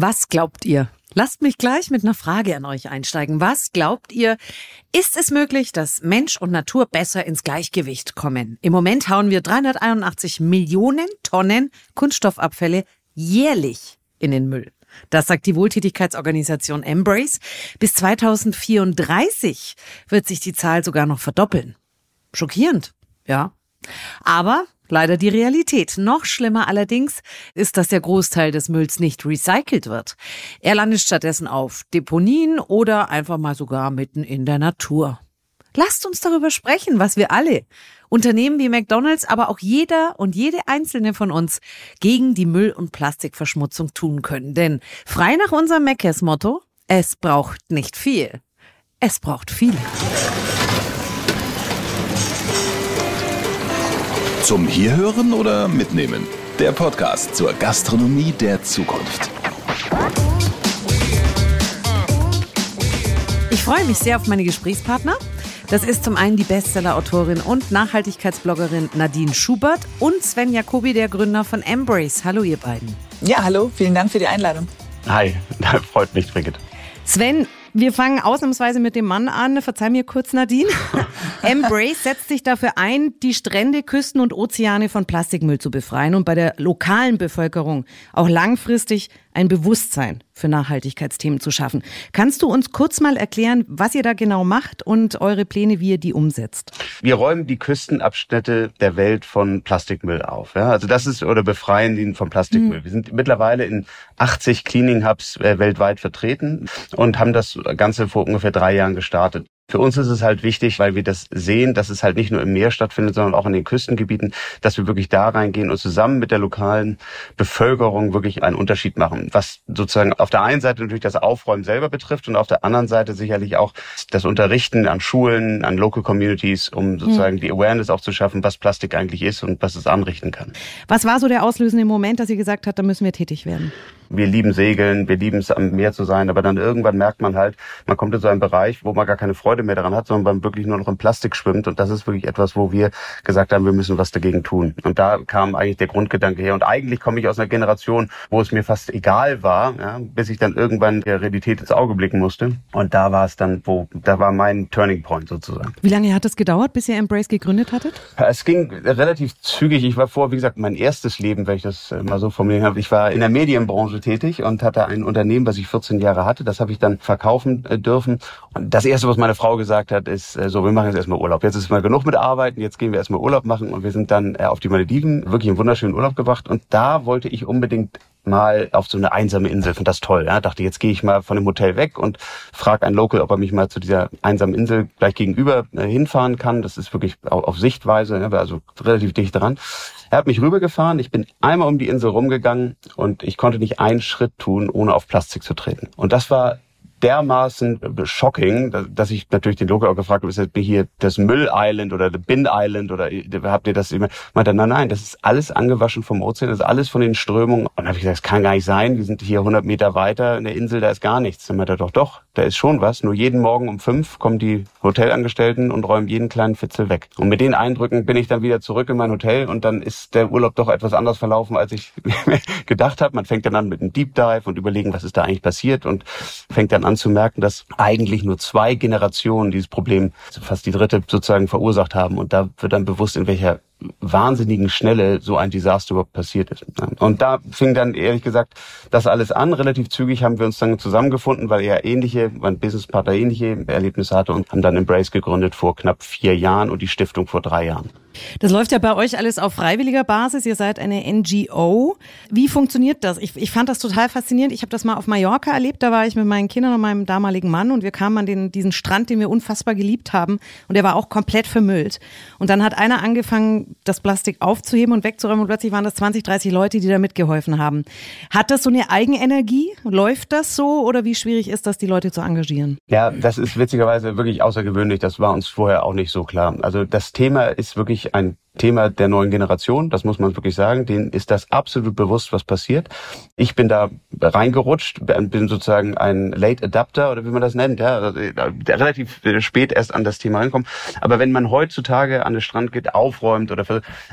Was glaubt ihr? Lasst mich gleich mit einer Frage an euch einsteigen. Was glaubt ihr, ist es möglich, dass Mensch und Natur besser ins Gleichgewicht kommen? Im Moment hauen wir 381 Millionen Tonnen Kunststoffabfälle jährlich in den Müll. Das sagt die Wohltätigkeitsorganisation Embrace. Bis 2034 wird sich die Zahl sogar noch verdoppeln. Schockierend, ja. Aber leider die Realität. Noch schlimmer allerdings ist, dass der Großteil des Mülls nicht recycelt wird. Er landet stattdessen auf Deponien oder einfach mal sogar mitten in der Natur. Lasst uns darüber sprechen, was wir alle, Unternehmen wie McDonald's, aber auch jeder und jede einzelne von uns gegen die Müll- und Plastikverschmutzung tun können. Denn frei nach unserem Meckes-Motto, es braucht nicht viel, es braucht viel. Zum Hierhören oder Mitnehmen? Der Podcast zur Gastronomie der Zukunft. Ich freue mich sehr auf meine Gesprächspartner. Das ist zum einen die Bestseller-Autorin und Nachhaltigkeitsbloggerin Nadine Schubert und Sven Jacobi, der Gründer von Embrace. Hallo, ihr beiden. Ja, hallo, vielen Dank für die Einladung. Hi, freut mich, Brigitte. Sven, wir fangen ausnahmsweise mit dem Mann an. Verzeih mir kurz, Nadine. Embrace setzt sich dafür ein, die Strände, Küsten und Ozeane von Plastikmüll zu befreien und bei der lokalen Bevölkerung auch langfristig ein Bewusstsein für Nachhaltigkeitsthemen zu schaffen. Kannst du uns kurz mal erklären, was ihr da genau macht und eure Pläne, wie ihr die umsetzt? Wir räumen die Küstenabschnitte der Welt von Plastikmüll auf. Ja? Also das ist oder befreien ihn vom Plastikmüll. Mhm. Wir sind mittlerweile in 80 Cleaning Hubs äh, weltweit vertreten und haben das Ganze vor ungefähr drei Jahren gestartet. Für uns ist es halt wichtig, weil wir das sehen, dass es halt nicht nur im Meer stattfindet, sondern auch in den Küstengebieten, dass wir wirklich da reingehen und zusammen mit der lokalen Bevölkerung wirklich einen Unterschied machen. Was sozusagen auf der einen Seite natürlich das Aufräumen selber betrifft und auf der anderen Seite sicherlich auch das Unterrichten an Schulen, an Local Communities, um sozusagen hm. die Awareness auch zu schaffen, was Plastik eigentlich ist und was es anrichten kann. Was war so der auslösende Moment, dass ihr gesagt habt, da müssen wir tätig werden? Wir lieben Segeln, wir lieben es am Meer zu sein, aber dann irgendwann merkt man halt, man kommt in so einen Bereich, wo man gar keine Freude mehr daran hat, sondern man wirklich nur noch im Plastik schwimmt und das ist wirklich etwas, wo wir gesagt haben, wir müssen was dagegen tun. Und da kam eigentlich der Grundgedanke her und eigentlich komme ich aus einer Generation, wo es mir fast egal war, ja, bis ich dann irgendwann der Realität ins Auge blicken musste und da war es dann, wo, da war mein Turning Point sozusagen. Wie lange hat es gedauert, bis ihr Embrace gegründet hattet? Es ging relativ zügig. Ich war vor, wie gesagt, mein erstes Leben, wenn ich das mal so formulieren habe. Ich war in der Medienbranche tätig und hatte ein Unternehmen, was ich 14 Jahre hatte. Das habe ich dann verkaufen äh, dürfen. Und das Erste, was meine Frau gesagt hat, ist, äh, so, wir machen jetzt erstmal Urlaub. Jetzt ist mal genug mit Arbeiten, jetzt gehen wir erstmal Urlaub machen. Und wir sind dann äh, auf die Malediven, wirklich einen wunderschönen Urlaub gebracht. Und da wollte ich unbedingt mal auf so eine einsame Insel. Fand das toll. Ja? Dachte, jetzt gehe ich mal von dem Hotel weg und frage einen Local, ob er mich mal zu dieser einsamen Insel gleich gegenüber äh, hinfahren kann. Das ist wirklich auf, auf Sichtweise, ja, also relativ dicht dran. Er hat mich rübergefahren. Ich bin einmal um die Insel rumgegangen und ich konnte nicht einen Schritt tun, ohne auf Plastik zu treten. Und das war dermaßen shocking, dass ich natürlich den Local auch gefragt habe, ist das hier das Müll Island oder the Bin Island oder habt ihr das immer? Meinte, nein, nein, das ist alles angewaschen vom Ozean, das ist alles von den Strömungen. Und dann habe ich gesagt, das kann gar nicht sein, wir sind hier 100 Meter weiter in der Insel, da ist gar nichts. Dann meinte er, doch, doch, da ist schon was. Nur jeden Morgen um fünf kommen die Hotelangestellten und räumen jeden kleinen Fitzel weg. Und mit den Eindrücken bin ich dann wieder zurück in mein Hotel und dann ist der Urlaub doch etwas anders verlaufen, als ich gedacht habe. Man fängt dann an mit einem Deep Dive und überlegen, was ist da eigentlich passiert und fängt dann an zu merken, dass eigentlich nur zwei Generationen dieses Problem, fast die dritte sozusagen verursacht haben. Und da wird dann bewusst, in welcher wahnsinnigen Schnelle so ein Desaster überhaupt passiert ist. Und da fing dann ehrlich gesagt das alles an. Relativ zügig haben wir uns dann zusammengefunden, weil er ähnliche, mein Businesspartner ähnliche Erlebnisse hatte und haben dann Embrace gegründet vor knapp vier Jahren und die Stiftung vor drei Jahren. Das läuft ja bei euch alles auf freiwilliger Basis. Ihr seid eine NGO. Wie funktioniert das? Ich, ich fand das total faszinierend. Ich habe das mal auf Mallorca erlebt. Da war ich mit meinen Kindern und meinem damaligen Mann und wir kamen an den, diesen Strand, den wir unfassbar geliebt haben. Und der war auch komplett vermüllt. Und dann hat einer angefangen, das Plastik aufzuheben und wegzuräumen und plötzlich waren das 20, 30 Leute, die da mitgeholfen haben. Hat das so eine Eigenenergie? Läuft das so oder wie schwierig ist das, die Leute zu engagieren? Ja, das ist witzigerweise wirklich außergewöhnlich. Das war uns vorher auch nicht so klar. Also das Thema ist wirklich ein Thema der neuen Generation, das muss man wirklich sagen, denen ist das absolut bewusst, was passiert. Ich bin da reingerutscht, bin sozusagen ein Late Adapter oder wie man das nennt, ja, also, äh, relativ spät erst an das Thema reinkommen. Aber wenn man heutzutage an den Strand geht, aufräumt oder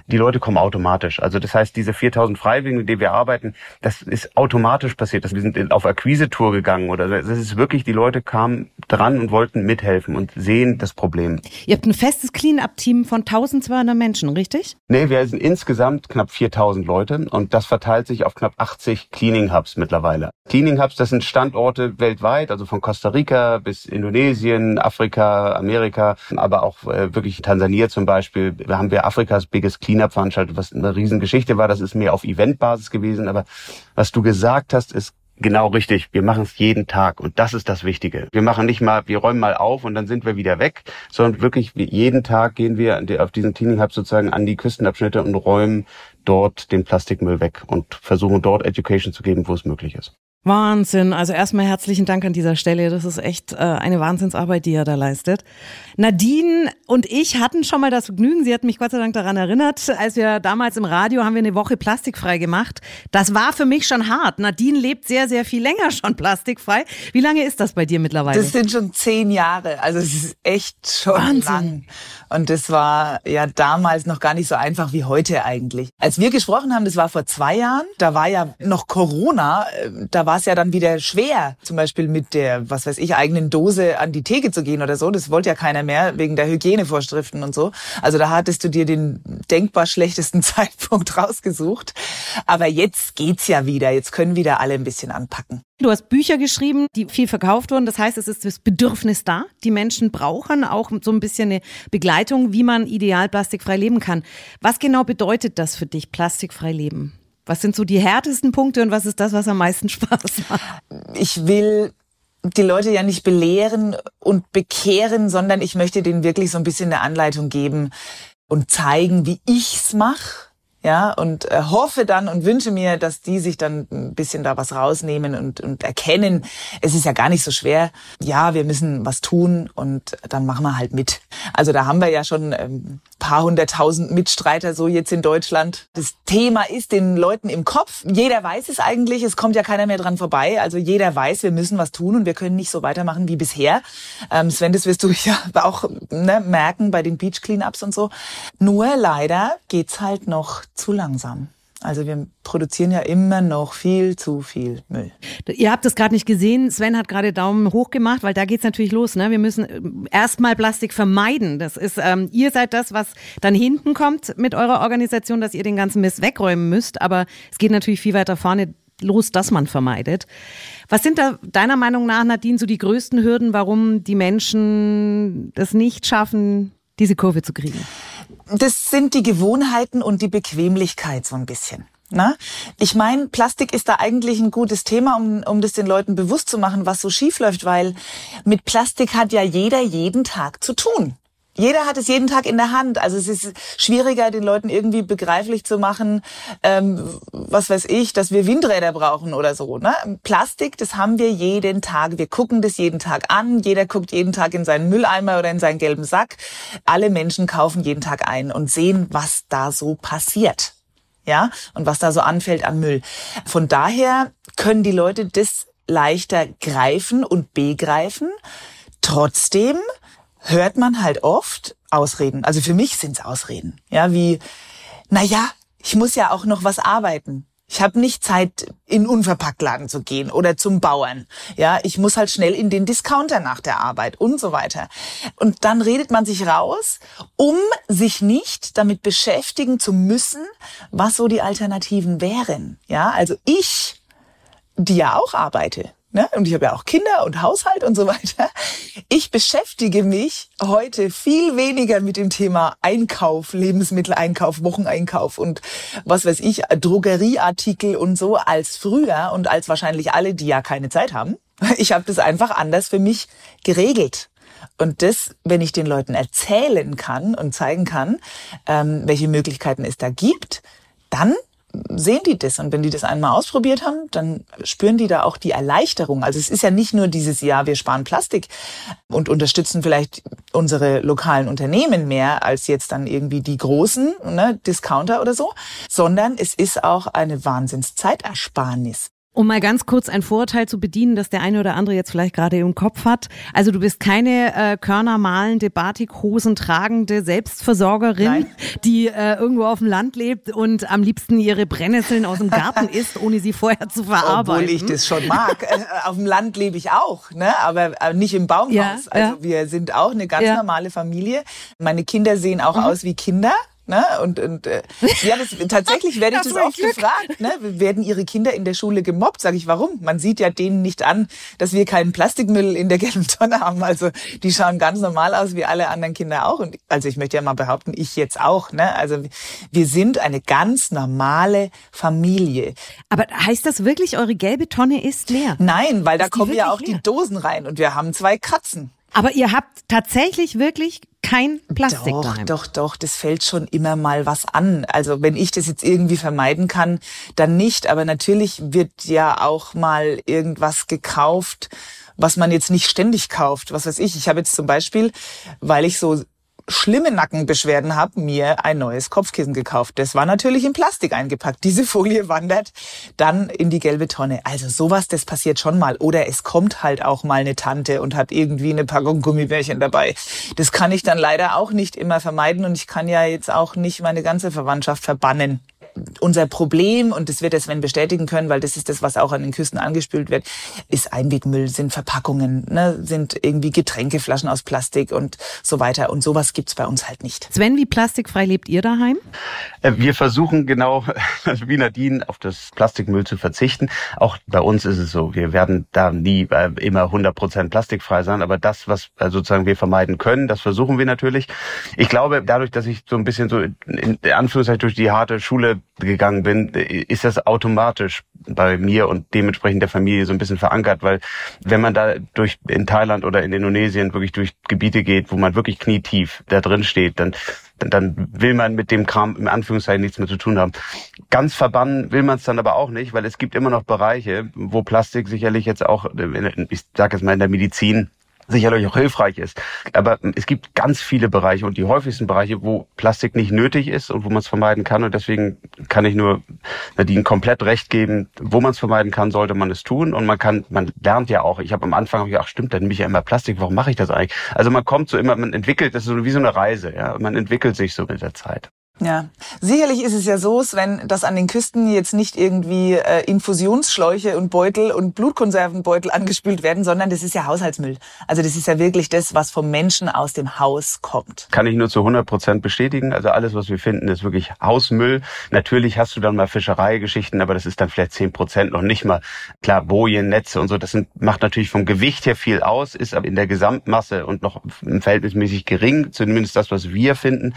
die Leute kommen automatisch. Also das heißt, diese 4000 Freiwilligen, mit denen wir arbeiten, das ist automatisch passiert. Wir sind auf Akquise-Tour gegangen oder das ist wirklich, die Leute kamen dran und wollten mithelfen und sehen das Problem. Ihr habt ein festes Clean-Up-Team von 1200 Menschen, richtig? Nee, wir sind insgesamt knapp 4000 Leute und das verteilt sich auf knapp 80 Cleaning Hubs mittlerweile. Cleaning Hubs, das sind Standorte weltweit, also von Costa Rica bis Indonesien, Afrika, Amerika, aber auch äh, wirklich Tansania zum Beispiel. Da haben wir Afrikas Biggest Cleanup veranstaltet, was eine Riesengeschichte war. Das ist mehr auf Eventbasis gewesen, aber was du gesagt hast, ist Genau richtig. Wir machen es jeden Tag und das ist das Wichtige. Wir machen nicht mal, wir räumen mal auf und dann sind wir wieder weg, sondern wirklich jeden Tag gehen wir auf diesen Cleaning Hub sozusagen an die Küstenabschnitte und räumen dort den Plastikmüll weg und versuchen dort Education zu geben, wo es möglich ist. Wahnsinn. Also erstmal herzlichen Dank an dieser Stelle. Das ist echt äh, eine Wahnsinnsarbeit, die er da leistet. Nadine und ich hatten schon mal das Vergnügen, sie hat mich Gott sei Dank daran erinnert, als wir damals im Radio haben wir eine Woche plastikfrei gemacht. Das war für mich schon hart. Nadine lebt sehr, sehr viel länger schon plastikfrei. Wie lange ist das bei dir mittlerweile? Das sind schon zehn Jahre. Also es ist echt schon Wahnsinn. lang. Und das war ja damals noch gar nicht so einfach wie heute eigentlich. Als wir gesprochen haben, das war vor zwei Jahren, da war ja noch Corona, äh, da war es ja dann wieder schwer, zum Beispiel mit der, was weiß ich, eigenen Dose an die Theke zu gehen oder so. Das wollte ja keiner mehr wegen der Hygienevorschriften und so. Also da hattest du dir den denkbar schlechtesten Zeitpunkt rausgesucht. Aber jetzt geht's ja wieder. Jetzt können wieder alle ein bisschen anpacken. Du hast Bücher geschrieben, die viel verkauft wurden. Das heißt, es ist das Bedürfnis da. Die Menschen brauchen auch so ein bisschen eine Begleitung, wie man ideal plastikfrei leben kann. Was genau bedeutet das für dich, plastikfrei leben? Was sind so die härtesten Punkte und was ist das, was am meisten Spaß macht? Ich will die Leute ja nicht belehren und bekehren, sondern ich möchte denen wirklich so ein bisschen eine Anleitung geben und zeigen, wie ich's mache ja, und äh, hoffe dann und wünsche mir, dass die sich dann ein bisschen da was rausnehmen und, und erkennen, es ist ja gar nicht so schwer. Ja, wir müssen was tun und dann machen wir halt mit. Also da haben wir ja schon ähm, paar hunderttausend Mitstreiter so jetzt in Deutschland. Das Thema ist den Leuten im Kopf. Jeder weiß es eigentlich, es kommt ja keiner mehr dran vorbei. Also jeder weiß, wir müssen was tun und wir können nicht so weitermachen wie bisher. Ähm, Sven, das wirst du ja auch ne, merken bei den Beach Cleanups und so. Nur leider geht's halt noch zu langsam. Also wir produzieren ja immer noch viel zu viel Müll. Ihr habt das gerade nicht gesehen. Sven hat gerade Daumen hoch gemacht, weil da geht's natürlich los. Ne? Wir müssen äh, erstmal Plastik vermeiden. Das ist, ähm, ihr seid das, was dann hinten kommt mit eurer Organisation, dass ihr den ganzen Mist wegräumen müsst. Aber es geht natürlich viel weiter vorne los, dass man vermeidet. Was sind da deiner Meinung nach, Nadine, so die größten Hürden, warum die Menschen das nicht schaffen, diese Kurve zu kriegen? Das sind die Gewohnheiten und die Bequemlichkeit so ein bisschen. Na? Ich meine, Plastik ist da eigentlich ein gutes Thema, um, um das den Leuten bewusst zu machen, was so schief läuft, weil mit Plastik hat ja jeder jeden Tag zu tun. Jeder hat es jeden Tag in der Hand. Also es ist schwieriger, den Leuten irgendwie begreiflich zu machen, ähm, was weiß ich, dass wir Windräder brauchen oder so. Ne? Plastik, das haben wir jeden Tag. Wir gucken das jeden Tag an. Jeder guckt jeden Tag in seinen Mülleimer oder in seinen gelben Sack. Alle Menschen kaufen jeden Tag ein und sehen, was da so passiert. Ja, und was da so anfällt an Müll. Von daher können die Leute das leichter greifen und begreifen. Trotzdem hört man halt oft Ausreden. Also für mich sind's Ausreden. Ja, wie, na ja, ich muss ja auch noch was arbeiten. Ich habe nicht Zeit, in Unverpacktladen zu gehen oder zum Bauern. Ja, ich muss halt schnell in den Discounter nach der Arbeit und so weiter. Und dann redet man sich raus, um sich nicht damit beschäftigen zu müssen, was so die Alternativen wären. Ja, also ich, die ja auch arbeite, Ne? Und ich habe ja auch Kinder und Haushalt und so weiter. Ich beschäftige mich heute viel weniger mit dem Thema Einkauf, Lebensmitteleinkauf, Wocheneinkauf und was weiß ich, Drogerieartikel und so als früher und als wahrscheinlich alle, die ja keine Zeit haben. Ich habe das einfach anders für mich geregelt. Und das, wenn ich den Leuten erzählen kann und zeigen kann, ähm, welche Möglichkeiten es da gibt, dann sehen die das. Und wenn die das einmal ausprobiert haben, dann spüren die da auch die Erleichterung. Also es ist ja nicht nur dieses Jahr, wir sparen Plastik und unterstützen vielleicht unsere lokalen Unternehmen mehr als jetzt dann irgendwie die großen ne, Discounter oder so, sondern es ist auch eine Wahnsinnszeitersparnis. Um mal ganz kurz ein Vorurteil zu bedienen, das der eine oder andere jetzt vielleicht gerade im Kopf hat. Also du bist keine äh, körnermalende, Batikhosen tragende Selbstversorgerin, Nein. die äh, irgendwo auf dem Land lebt und am liebsten ihre Brennnesseln aus dem Garten isst, ohne sie vorher zu verarbeiten. Obwohl ich das schon mag. Äh, auf dem Land lebe ich auch, ne? aber äh, nicht im Baumhaus. Ja, also ja. wir sind auch eine ganz ja. normale Familie. Meine Kinder sehen auch mhm. aus wie Kinder. Ne? Und, und äh, ja, das, tatsächlich werde ich das, das oft Glück. gefragt. Ne? Werden Ihre Kinder in der Schule gemobbt? Sag ich, warum? Man sieht ja denen nicht an, dass wir keinen Plastikmüll in der gelben Tonne haben. Also die schauen ganz normal aus wie alle anderen Kinder auch. Und also ich möchte ja mal behaupten, ich jetzt auch. Ne? Also wir sind eine ganz normale Familie. Aber heißt das wirklich, eure gelbe Tonne ist leer? Nein, weil ist da kommen ja auch leer? die Dosen rein und wir haben zwei Katzen. Aber ihr habt tatsächlich wirklich kein Plastik doch, daheim. Doch, doch, das fällt schon immer mal was an. Also wenn ich das jetzt irgendwie vermeiden kann, dann nicht. Aber natürlich wird ja auch mal irgendwas gekauft, was man jetzt nicht ständig kauft. Was weiß ich. Ich habe jetzt zum Beispiel, weil ich so schlimme Nackenbeschwerden habe, mir ein neues Kopfkissen gekauft. Das war natürlich in Plastik eingepackt. Diese Folie wandert dann in die gelbe Tonne. Also sowas, das passiert schon mal. Oder es kommt halt auch mal eine Tante und hat irgendwie eine Packung Gummibärchen dabei. Das kann ich dann leider auch nicht immer vermeiden und ich kann ja jetzt auch nicht meine ganze Verwandtschaft verbannen unser Problem, und das wird der Sven bestätigen können, weil das ist das, was auch an den Küsten angespült wird, ist Einwegmüll, sind Verpackungen, ne, sind irgendwie Getränkeflaschen aus Plastik und so weiter. Und sowas gibt's bei uns halt nicht. Sven, wie plastikfrei lebt ihr daheim? Äh, wir versuchen genau, wie Nadine, auf das Plastikmüll zu verzichten. Auch bei uns ist es so, wir werden da nie äh, immer 100 Prozent plastikfrei sein, aber das, was äh, sozusagen wir vermeiden können, das versuchen wir natürlich. Ich glaube, dadurch, dass ich so ein bisschen so in Anführungszeichen durch die harte Schule gegangen bin, ist das automatisch bei mir und dementsprechend der Familie so ein bisschen verankert, weil wenn man da durch in Thailand oder in Indonesien wirklich durch Gebiete geht, wo man wirklich knietief da drin steht, dann dann will man mit dem Kram im Anführungszeichen nichts mehr zu tun haben. Ganz verbannen will man es dann aber auch nicht, weil es gibt immer noch Bereiche, wo Plastik sicherlich jetzt auch, ich sage jetzt mal in der Medizin, sicherlich auch hilfreich ist. Aber es gibt ganz viele Bereiche und die häufigsten Bereiche, wo Plastik nicht nötig ist und wo man es vermeiden kann. Und deswegen kann ich nur Nadine komplett recht geben, wo man es vermeiden kann, sollte man es tun. Und man kann, man lernt ja auch. Ich habe am Anfang gedacht, ach stimmt, dann nehme ich ja immer Plastik. Warum mache ich das eigentlich? Also man kommt so immer, man entwickelt, das ist so wie so eine Reise. Ja, man entwickelt sich so mit der Zeit. Ja, sicherlich ist es ja so, Sven, dass an den Küsten jetzt nicht irgendwie äh, Infusionsschläuche und Beutel und Blutkonservenbeutel angespült werden, sondern das ist ja Haushaltsmüll. Also das ist ja wirklich das, was vom Menschen aus dem Haus kommt. Kann ich nur zu 100 Prozent bestätigen. Also alles, was wir finden, ist wirklich Hausmüll. Natürlich hast du dann mal Fischereigeschichten, aber das ist dann vielleicht 10 Prozent noch nicht mal. Klar, Bojen, Netze und so, das sind, macht natürlich vom Gewicht her viel aus, ist aber in der Gesamtmasse und noch verhältnismäßig gering, zumindest das, was wir finden.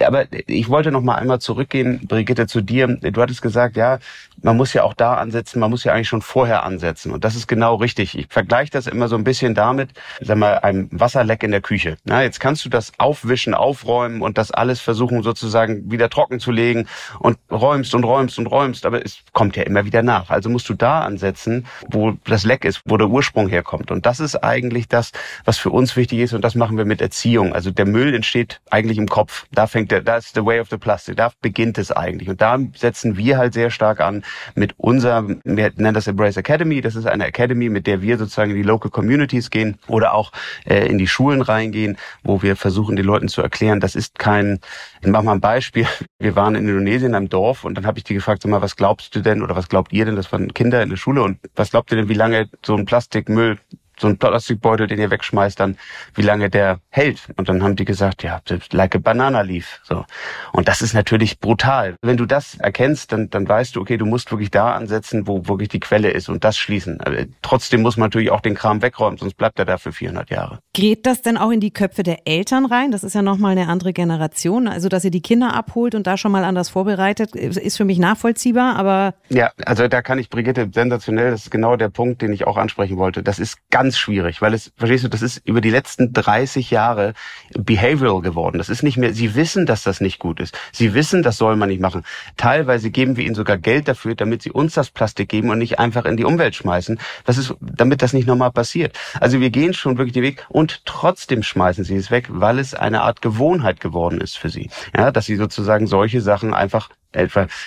Aber ich wollte wollte noch mal einmal zurückgehen, Brigitte, zu dir. Du hattest gesagt, ja, man muss ja auch da ansetzen, man muss ja eigentlich schon vorher ansetzen. Und das ist genau richtig. Ich vergleiche das immer so ein bisschen damit, sag mal, einem Wasserleck in der Küche. Na, jetzt kannst du das aufwischen, aufräumen und das alles versuchen sozusagen wieder trocken zu legen und räumst und räumst und räumst, aber es kommt ja immer wieder nach. Also musst du da ansetzen, wo das Leck ist, wo der Ursprung herkommt. Und das ist eigentlich das, was für uns wichtig ist und das machen wir mit Erziehung. Also der Müll entsteht eigentlich im Kopf. Da fängt der, da ist the way of the plastic. Da beginnt es eigentlich. Und da setzen wir halt sehr stark an mit unserem, wir nennen das Embrace Academy. Das ist eine Academy, mit der wir sozusagen in die Local Communities gehen oder auch äh, in die Schulen reingehen, wo wir versuchen, den Leuten zu erklären, das ist kein, ich mach mal ein Beispiel. Wir waren in Indonesien am Dorf und dann habe ich die gefragt, sag mal, was glaubst du denn oder was glaubt ihr denn, das waren Kinder in der Schule und was glaubt ihr denn, wie lange so ein Plastikmüll so ein Plastikbeutel, den ihr wegschmeißt, dann wie lange der hält. Und dann haben die gesagt, ja, like a banana leaf. So. Und das ist natürlich brutal. Wenn du das erkennst, dann, dann weißt du, okay, du musst wirklich da ansetzen, wo wirklich die Quelle ist und das schließen. Aber trotzdem muss man natürlich auch den Kram wegräumen, sonst bleibt er da für 400 Jahre. Geht das denn auch in die Köpfe der Eltern rein? Das ist ja nochmal eine andere Generation. Also, dass ihr die Kinder abholt und da schon mal anders vorbereitet, ist für mich nachvollziehbar, aber... Ja, also da kann ich Brigitte sensationell, das ist genau der Punkt, den ich auch ansprechen wollte. Das ist ganz ganz schwierig, weil es, verstehst du, das ist über die letzten 30 Jahre behavioral geworden. Das ist nicht mehr, sie wissen, dass das nicht gut ist. Sie wissen, das soll man nicht machen. Teilweise geben wir ihnen sogar Geld dafür, damit sie uns das Plastik geben und nicht einfach in die Umwelt schmeißen. Das ist, damit das nicht nochmal passiert. Also wir gehen schon wirklich den Weg und trotzdem schmeißen sie es weg, weil es eine Art Gewohnheit geworden ist für sie. Ja, dass sie sozusagen solche Sachen einfach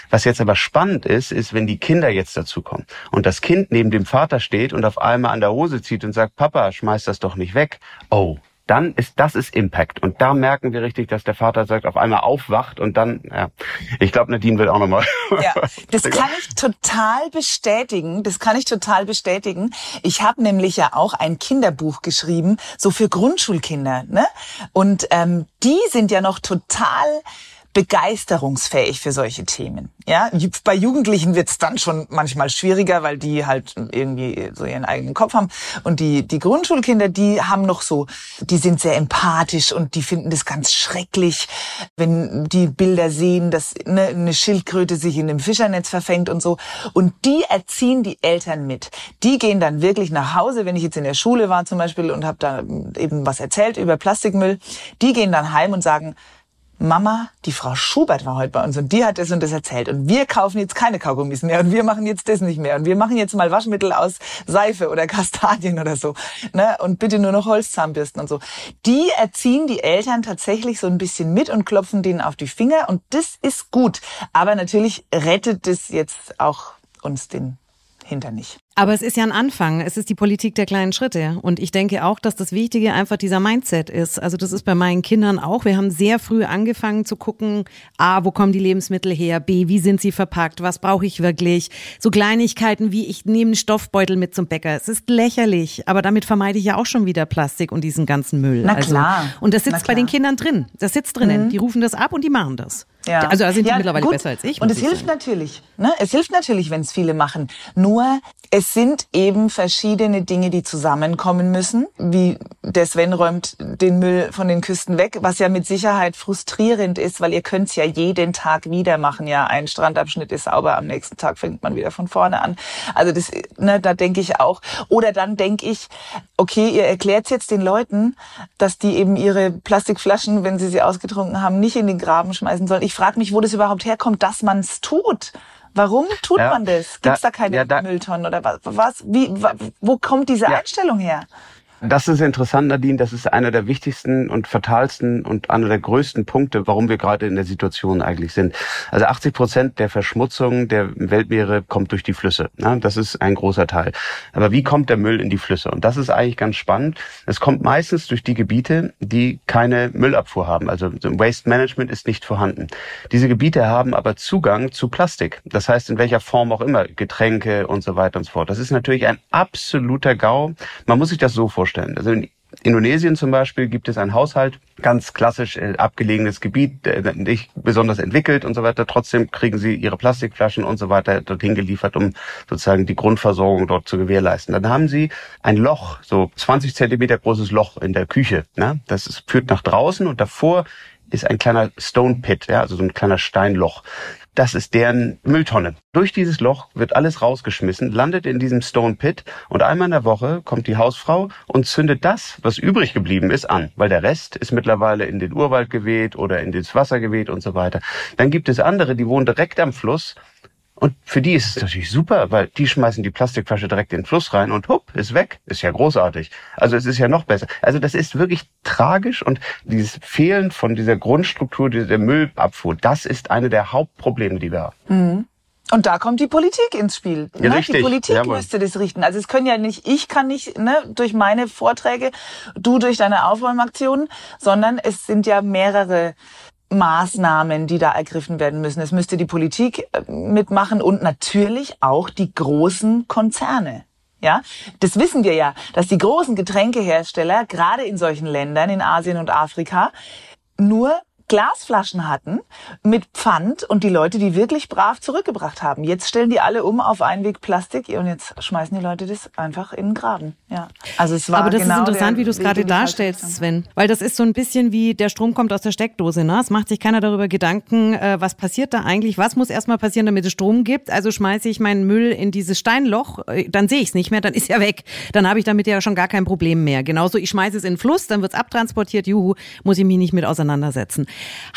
was jetzt aber spannend ist, ist, wenn die Kinder jetzt dazukommen und das Kind neben dem Vater steht und auf einmal an der Hose zieht und sagt, Papa, schmeiß das doch nicht weg. Oh, dann ist das ist Impact und da merken wir richtig, dass der Vater sagt, auf einmal aufwacht und dann, ja, ich glaube, Nadine will auch nochmal. Ja, das kann ich total bestätigen. Das kann ich total bestätigen. Ich habe nämlich ja auch ein Kinderbuch geschrieben, so für Grundschulkinder, ne? Und ähm, die sind ja noch total begeisterungsfähig für solche Themen. Ja, bei Jugendlichen wird es dann schon manchmal schwieriger, weil die halt irgendwie so ihren eigenen Kopf haben. Und die die Grundschulkinder, die haben noch so, die sind sehr empathisch und die finden das ganz schrecklich, wenn die Bilder sehen, dass ne, eine Schildkröte sich in einem Fischernetz verfängt und so. Und die erziehen die Eltern mit. Die gehen dann wirklich nach Hause, wenn ich jetzt in der Schule war zum Beispiel und habe da eben was erzählt über Plastikmüll. Die gehen dann heim und sagen Mama, die Frau Schubert war heute bei uns und die hat das und das erzählt und wir kaufen jetzt keine Kaugummis mehr und wir machen jetzt das nicht mehr und wir machen jetzt mal Waschmittel aus Seife oder Kastadien oder so ne? und bitte nur noch Holzzahnbürsten und so. Die erziehen die Eltern tatsächlich so ein bisschen mit und klopfen denen auf die Finger und das ist gut. Aber natürlich rettet das jetzt auch uns den Hintern nicht. Aber es ist ja ein Anfang. Es ist die Politik der kleinen Schritte. Und ich denke auch, dass das Wichtige einfach dieser Mindset ist. Also das ist bei meinen Kindern auch. Wir haben sehr früh angefangen zu gucken, A, wo kommen die Lebensmittel her? B, wie sind sie verpackt? Was brauche ich wirklich? So Kleinigkeiten wie ich nehme einen Stoffbeutel mit zum Bäcker. Es ist lächerlich. Aber damit vermeide ich ja auch schon wieder Plastik und diesen ganzen Müll. Na also, klar. Also, und das sitzt bei den Kindern drin. Das sitzt drinnen. Mhm. Die rufen das ab und die machen das. Ja. Also da sind ja, die mittlerweile gut. besser als ich. Und es hilft sagen. natürlich. Ne? Es hilft natürlich, wenn es viele machen. Nur es sind eben verschiedene Dinge, die zusammenkommen müssen. Wie der Sven räumt den Müll von den Küsten weg, was ja mit Sicherheit frustrierend ist, weil ihr könnt es ja jeden Tag wieder machen. Ja, ein Strandabschnitt ist sauber, am nächsten Tag fängt man wieder von vorne an. Also das, ne, da denke ich auch. Oder dann denke ich, okay, ihr erklärt jetzt den Leuten, dass die eben ihre Plastikflaschen, wenn sie sie ausgetrunken haben, nicht in den Graben schmeißen sollen. Ich frage mich, wo das überhaupt herkommt, dass man es tut. Warum tut ja, man das? Gibt es da, da, keine ja, da, Mülltonnen oder was? was wie, wo kommt diese ja. Einstellung her? Das ist interessant, Nadine. Das ist einer der wichtigsten und fatalsten und einer der größten Punkte, warum wir gerade in der Situation eigentlich sind. Also 80 Prozent der Verschmutzung der Weltmeere kommt durch die Flüsse. Das ist ein großer Teil. Aber wie kommt der Müll in die Flüsse? Und das ist eigentlich ganz spannend. Es kommt meistens durch die Gebiete, die keine Müllabfuhr haben. Also Waste Management ist nicht vorhanden. Diese Gebiete haben aber Zugang zu Plastik. Das heißt, in welcher Form auch immer, Getränke und so weiter und so fort. Das ist natürlich ein absoluter GAU. Man muss sich das so vorstellen vorstellen. Also in Indonesien zum Beispiel gibt es einen Haushalt, ganz klassisch äh, abgelegenes Gebiet, äh, nicht besonders entwickelt und so weiter. Trotzdem kriegen sie ihre Plastikflaschen und so weiter dorthin geliefert, um sozusagen die Grundversorgung dort zu gewährleisten. Dann haben sie ein Loch, so 20 Zentimeter großes Loch in der Küche. Ne? Das ist, führt nach draußen und davor ist ein kleiner Stone Pit, ja, also so ein kleiner Steinloch. Das ist deren Mülltonne. Durch dieses Loch wird alles rausgeschmissen, landet in diesem Stone Pit und einmal in der Woche kommt die Hausfrau und zündet das, was übrig geblieben ist, an, weil der Rest ist mittlerweile in den Urwald geweht oder in das Wasser geweht und so weiter. Dann gibt es andere, die wohnen direkt am Fluss und für die ist es natürlich super, weil die schmeißen die Plastikflasche direkt in den Fluss rein und hupp, ist weg. Ist ja großartig. Also es ist ja noch besser. Also das ist wirklich tragisch und dieses Fehlen von dieser Grundstruktur der Müllabfuhr, das ist eine der Hauptprobleme, die wir haben. Mhm. Und da kommt die Politik ins Spiel. Ja, ne? Die Politik Jawohl. müsste das richten. Also es können ja nicht, ich kann nicht ne, durch meine Vorträge, du durch deine Aufräumaktionen, sondern es sind ja mehrere Maßnahmen, die da ergriffen werden müssen. Es müsste die Politik äh, mitmachen und natürlich auch die großen Konzerne. Ja, das wissen wir ja, dass die großen Getränkehersteller gerade in solchen Ländern in Asien und Afrika nur Glasflaschen hatten mit Pfand und die Leute, die wirklich brav zurückgebracht haben. Jetzt stellen die alle um auf Einwegplastik und jetzt schmeißen die Leute das einfach in den Graben. Ja. Also es war Aber das genau ist interessant, wie du es gerade darstellst, Sven. Weil das ist so ein bisschen wie der Strom kommt aus der Steckdose. Ne? Es macht sich keiner darüber Gedanken, äh, was passiert da eigentlich, was muss erstmal passieren, damit es Strom gibt. Also schmeiße ich meinen Müll in dieses Steinloch, äh, dann sehe ich es nicht mehr, dann ist er weg. Dann habe ich damit ja schon gar kein Problem mehr. Genauso, ich schmeiße es in den Fluss, dann wird es abtransportiert, juhu, muss ich mich nicht mit auseinandersetzen.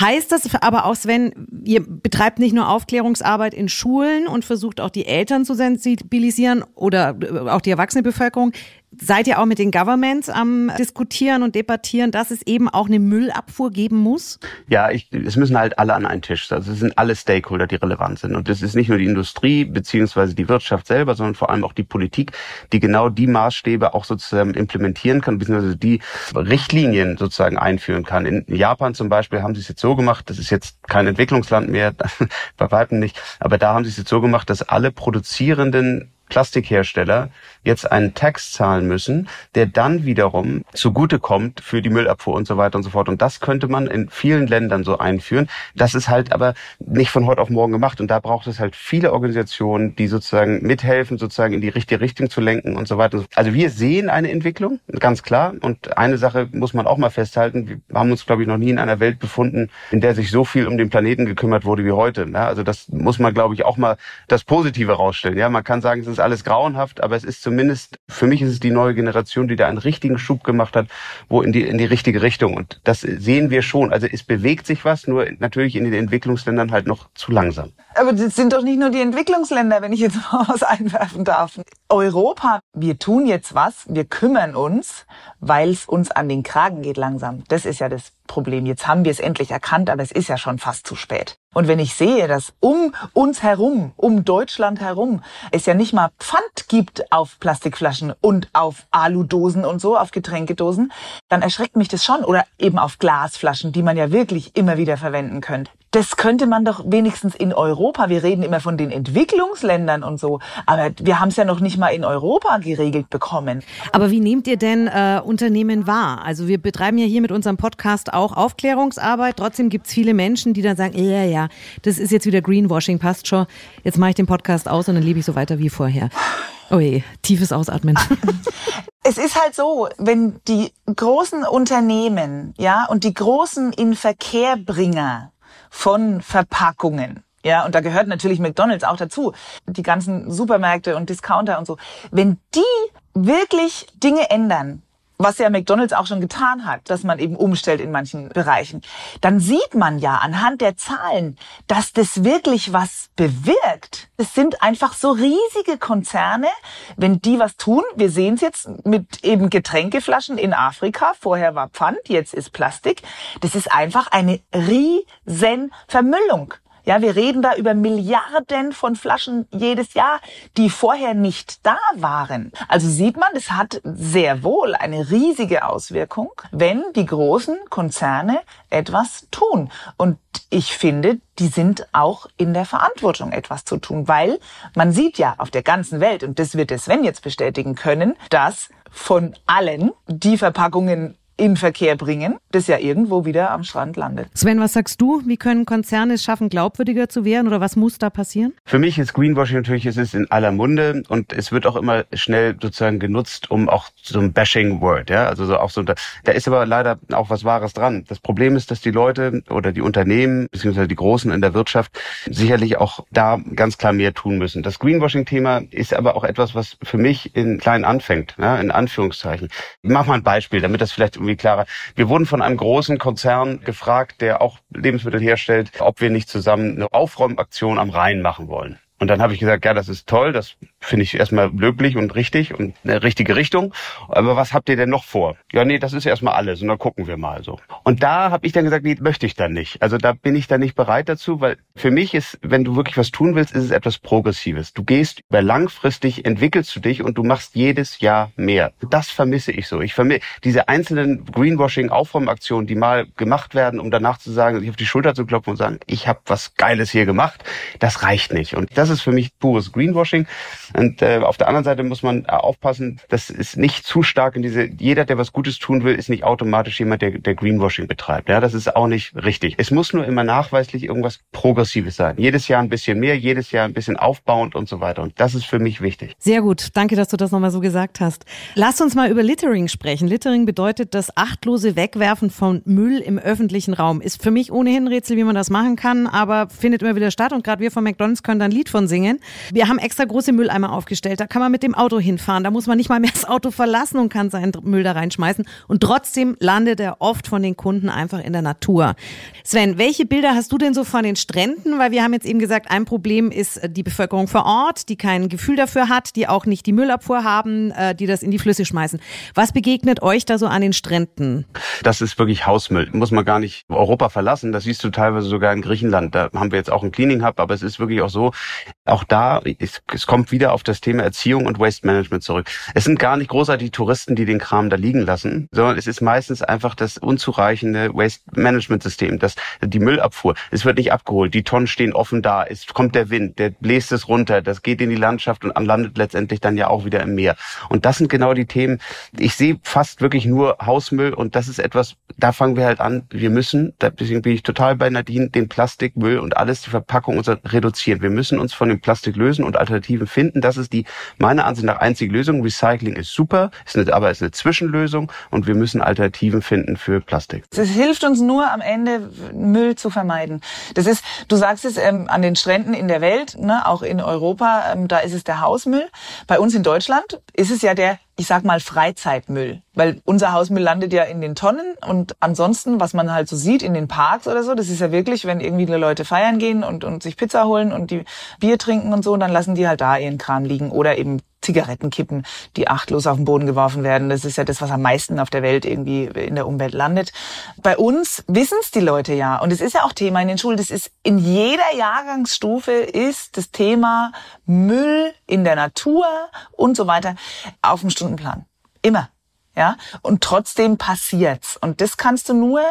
Heißt das aber auch, Sven, ihr betreibt nicht nur Aufklärungsarbeit in Schulen und versucht auch die Eltern zu sensibilisieren oder äh, auch die erwachsene Bevölkerung seid ihr auch mit den Governments am diskutieren und debattieren, dass es eben auch eine Müllabfuhr geben muss? Ja, ich, es müssen halt alle an einen Tisch. Also es sind alle Stakeholder, die relevant sind. Und es ist nicht nur die Industrie beziehungsweise die Wirtschaft selber, sondern vor allem auch die Politik, die genau die Maßstäbe auch sozusagen implementieren kann, beziehungsweise die Richtlinien sozusagen einführen kann. In Japan zum Beispiel haben sie es jetzt so gemacht, das ist jetzt kein Entwicklungsland mehr, bei weitem nicht, aber da haben sie es jetzt so gemacht, dass alle produzierenden Plastikhersteller jetzt einen Tax zahlen müssen, der dann wiederum zugutekommt für die Müllabfuhr und so weiter und so fort. Und das könnte man in vielen Ländern so einführen. Das ist halt aber nicht von heute auf morgen gemacht. Und da braucht es halt viele Organisationen, die sozusagen mithelfen, sozusagen in die richtige Richtung zu lenken und so weiter. Also wir sehen eine Entwicklung, ganz klar. Und eine Sache muss man auch mal festhalten. Wir haben uns, glaube ich, noch nie in einer Welt befunden, in der sich so viel um den Planeten gekümmert wurde wie heute. Also das muss man, glaube ich, auch mal das Positive rausstellen. Ja, man kann sagen, es ist alles grauenhaft, aber es ist zumindest, für mich ist es die neue Generation, die da einen richtigen Schub gemacht hat, wo in die, in die richtige Richtung. Und das sehen wir schon. Also es bewegt sich was, nur natürlich in den Entwicklungsländern halt noch zu langsam. Aber das sind doch nicht nur die Entwicklungsländer, wenn ich jetzt mal was einwerfen darf. Europa, wir tun jetzt was, wir kümmern uns, weil es uns an den Kragen geht langsam. Das ist ja das Problem. Jetzt haben wir es endlich erkannt, aber es ist ja schon fast zu spät. Und wenn ich sehe, dass um uns herum, um Deutschland herum, es ja nicht mal Pfand gibt auf Plastikflaschen und auf Aludosen und so, auf Getränkedosen, dann erschreckt mich das schon. Oder eben auf Glasflaschen, die man ja wirklich immer wieder verwenden könnte. Das könnte man doch wenigstens in Europa, wir reden immer von den Entwicklungsländern und so, aber wir haben es ja noch nicht mal in Europa geregelt bekommen. Aber wie nehmt ihr denn äh, Unternehmen wahr? Also wir betreiben ja hier mit unserem Podcast auch Aufklärungsarbeit. Trotzdem gibt es viele Menschen, die dann sagen, ja, ja, das ist jetzt wieder Greenwashing, passt schon. Jetzt mache ich den Podcast aus und dann lebe ich so weiter wie vorher. Oh je, tiefes Ausatmen. Es ist halt so, wenn die großen Unternehmen, ja, und die großen Inverkehrbringer von Verpackungen, ja, und da gehört natürlich McDonald's auch dazu, die ganzen Supermärkte und Discounter und so. Wenn die wirklich Dinge ändern, was ja McDonald's auch schon getan hat, dass man eben umstellt in manchen Bereichen, dann sieht man ja anhand der Zahlen, dass das wirklich was bewirkt. Es sind einfach so riesige Konzerne, wenn die was tun. Wir sehen es jetzt mit eben Getränkeflaschen in Afrika. Vorher war Pfand, jetzt ist Plastik. Das ist einfach eine riesen Vermüllung. Ja, wir reden da über Milliarden von Flaschen jedes Jahr, die vorher nicht da waren. Also sieht man, es hat sehr wohl eine riesige Auswirkung, wenn die großen Konzerne etwas tun. Und ich finde, die sind auch in der Verantwortung, etwas zu tun, weil man sieht ja auf der ganzen Welt, und das wird der Sven jetzt bestätigen können, dass von allen die Verpackungen in Verkehr bringen, das ja irgendwo wieder am Strand landet. Sven, was sagst du? Wie können Konzerne es schaffen, glaubwürdiger zu werden oder was muss da passieren? Für mich ist Greenwashing natürlich, es ist in aller Munde und es wird auch immer schnell sozusagen genutzt, um auch so ein Bashing-Word, ja, also so auch so, da, da ist aber leider auch was Wahres dran. Das Problem ist, dass die Leute oder die Unternehmen, beziehungsweise die Großen in der Wirtschaft sicherlich auch da ganz klar mehr tun müssen. Das Greenwashing-Thema ist aber auch etwas, was für mich in klein anfängt, ja, in Anführungszeichen. Ich mach mal ein Beispiel, damit das vielleicht irgendwie klarer. Wir wurden von einem großen Konzern gefragt, der auch Lebensmittel herstellt, ob wir nicht zusammen eine Aufräumaktion am Rhein machen wollen. Und dann habe ich gesagt, ja, das ist toll, das finde ich erstmal löblich und richtig und eine richtige Richtung. Aber was habt ihr denn noch vor? Ja, nee, das ist erstmal alles und dann gucken wir mal so. Und da habe ich dann gesagt, nee, möchte ich dann nicht. Also da bin ich dann nicht bereit dazu, weil für mich ist, wenn du wirklich was tun willst, ist es etwas Progressives. Du gehst über langfristig, entwickelst du dich und du machst jedes Jahr mehr. Das vermisse ich so. Ich vermisse diese einzelnen Greenwashing-Aufräumaktionen, die mal gemacht werden, um danach zu sagen, sich auf die Schulter zu klopfen und sagen, ich habe was Geiles hier gemacht. Das reicht nicht. Und das ist für mich pures Greenwashing. Und äh, auf der anderen Seite muss man äh, aufpassen, dass es nicht zu stark in diese, jeder, der was Gutes tun will, ist nicht automatisch jemand, der, der Greenwashing betreibt. Ja, das ist auch nicht richtig. Es muss nur immer nachweislich irgendwas Progressives sein. Jedes Jahr ein bisschen mehr, jedes Jahr ein bisschen aufbauend und so weiter. Und das ist für mich wichtig. Sehr gut. Danke, dass du das nochmal so gesagt hast. Lass uns mal über Littering sprechen. Littering bedeutet das achtlose Wegwerfen von Müll im öffentlichen Raum. Ist für mich ohnehin ein Rätsel, wie man das machen kann, aber findet immer wieder statt. Und gerade wir von McDonalds können da ein Lied von singen. Wir haben extra große Mülleimer aufgestellt. Da kann man mit dem Auto hinfahren. Da muss man nicht mal mehr das Auto verlassen und kann seinen Müll da reinschmeißen. Und trotzdem landet er oft von den Kunden einfach in der Natur. Sven, welche Bilder hast du denn so von den Stränden? Weil wir haben jetzt eben gesagt, ein Problem ist die Bevölkerung vor Ort, die kein Gefühl dafür hat, die auch nicht die Müllabfuhr haben, äh, die das in die Flüsse schmeißen. Was begegnet euch da so an den Stränden? Das ist wirklich Hausmüll. Muss man gar nicht Europa verlassen. Das siehst du teilweise sogar in Griechenland. Da haben wir jetzt auch einen Cleaning Hub, aber es ist wirklich auch so, auch da, es kommt wieder auf das Thema Erziehung und Waste Management zurück. Es sind gar nicht großartig Touristen, die den Kram da liegen lassen, sondern es ist meistens einfach das unzureichende Waste Management System, das, die Müllabfuhr. Es wird nicht abgeholt. Die Tonnen stehen offen da. Es kommt der Wind, der bläst es runter. Das geht in die Landschaft und landet letztendlich dann ja auch wieder im Meer. Und das sind genau die Themen. Ich sehe fast wirklich nur Hausmüll und das ist etwas, da fangen wir halt an. Wir müssen, deswegen bin ich total bei Nadine, den Plastikmüll und alles, die Verpackung unser reduzieren. Wir müssen uns von dem Plastik lösen und Alternativen finden. Das ist die meiner Ansicht nach einzige Lösung. Recycling ist super, ist eine, aber ist eine Zwischenlösung und wir müssen Alternativen finden für Plastik. Es hilft uns nur am Ende Müll zu vermeiden. Das ist, du sagst es ähm, an den Stränden in der Welt, ne, auch in Europa, ähm, da ist es der Hausmüll. Bei uns in Deutschland ist es ja der ich sag mal Freizeitmüll, weil unser Hausmüll landet ja in den Tonnen und ansonsten, was man halt so sieht in den Parks oder so, das ist ja wirklich, wenn irgendwie die Leute feiern gehen und, und sich Pizza holen und die Bier trinken und so, dann lassen die halt da ihren Kram liegen oder eben Zigarettenkippen, die achtlos auf den Boden geworfen werden. Das ist ja das, was am meisten auf der Welt irgendwie in der Umwelt landet. Bei uns wissen es die Leute ja. Und es ist ja auch Thema in den Schulen. Das ist in jeder Jahrgangsstufe ist das Thema Müll in der Natur und so weiter auf dem Stundenplan. Immer. Ja. Und trotzdem passiert's. Und das kannst du nur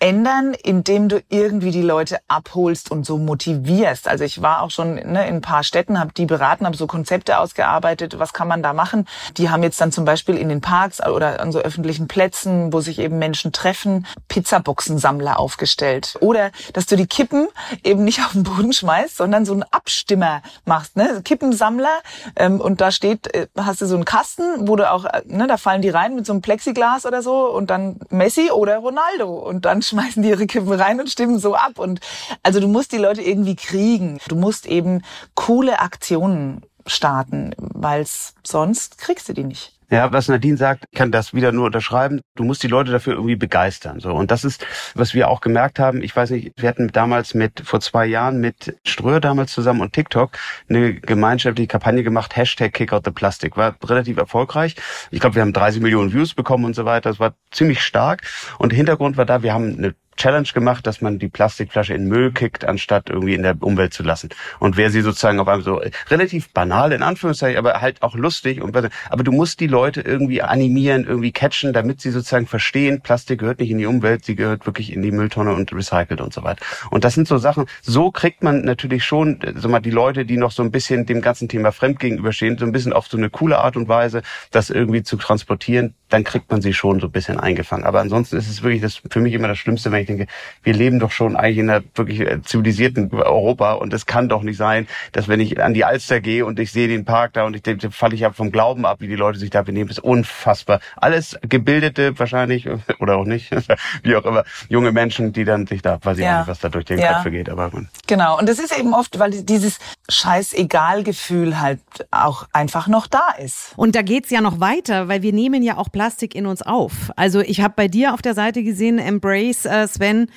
ändern, indem du irgendwie die Leute abholst und so motivierst. Also ich war auch schon ne, in ein paar Städten, habe die beraten, habe so Konzepte ausgearbeitet, was kann man da machen. Die haben jetzt dann zum Beispiel in den Parks oder an so öffentlichen Plätzen, wo sich eben Menschen treffen, Pizzaboxensammler aufgestellt. Oder dass du die Kippen eben nicht auf den Boden schmeißt, sondern so einen Abstimmer machst. Ne? Kippensammler ähm, und da steht, äh, hast du so einen Kasten, wo du auch, äh, ne, da fallen die rein mit so einem Plexiglas oder so und dann Messi oder Ronaldo und dann schmeißen die ihre Kippen rein und stimmen so ab. Und also du musst die Leute irgendwie kriegen. Du musst eben coole Aktionen starten, weil sonst kriegst du die nicht. Ja, was Nadine sagt, kann das wieder nur unterschreiben. Du musst die Leute dafür irgendwie begeistern. So und das ist, was wir auch gemerkt haben. Ich weiß nicht, wir hatten damals mit vor zwei Jahren mit Ströer damals zusammen und TikTok eine gemeinschaftliche Kampagne gemacht. Hashtag Kick out the Plastic war relativ erfolgreich. Ich glaube, wir haben 30 Millionen Views bekommen und so weiter. Das war ziemlich stark. Und der Hintergrund war da, wir haben eine Challenge gemacht, dass man die Plastikflasche in Müll kickt, anstatt irgendwie in der Umwelt zu lassen. Und wer sie sozusagen auf einmal so relativ banal in Anführungszeichen, aber halt auch lustig und aber du musst die Leute irgendwie animieren, irgendwie catchen, damit sie sozusagen verstehen, Plastik gehört nicht in die Umwelt, sie gehört wirklich in die Mülltonne und recycelt und so weiter. Und das sind so Sachen, so kriegt man natürlich schon, so mal die Leute, die noch so ein bisschen dem ganzen Thema fremd gegenüberstehen, so ein bisschen auf so eine coole Art und Weise, das irgendwie zu transportieren, dann kriegt man sie schon so ein bisschen eingefangen. Aber ansonsten ist es wirklich das für mich immer das Schlimmste, wenn ich denke, wir leben doch schon eigentlich in einer wirklich äh, zivilisierten Europa und es kann doch nicht sein, dass wenn ich an die Alster gehe und ich sehe den Park da und ich denke, falle ich ab vom Glauben ab, wie die Leute sich da benehmen. Das ist unfassbar. Alles gebildete wahrscheinlich oder auch nicht, wie auch immer, junge Menschen, die dann sich da, weiß ich ja. nicht, was da durch den ja. Köpfe geht. Aber man. Genau. Und das ist eben oft, weil dieses Scheiß-Egal-Gefühl halt auch einfach noch da ist. Und da geht's ja noch weiter, weil wir nehmen ja auch Plastik in uns auf. Also ich habe bei dir auf der Seite gesehen, Embrace äh, Sven.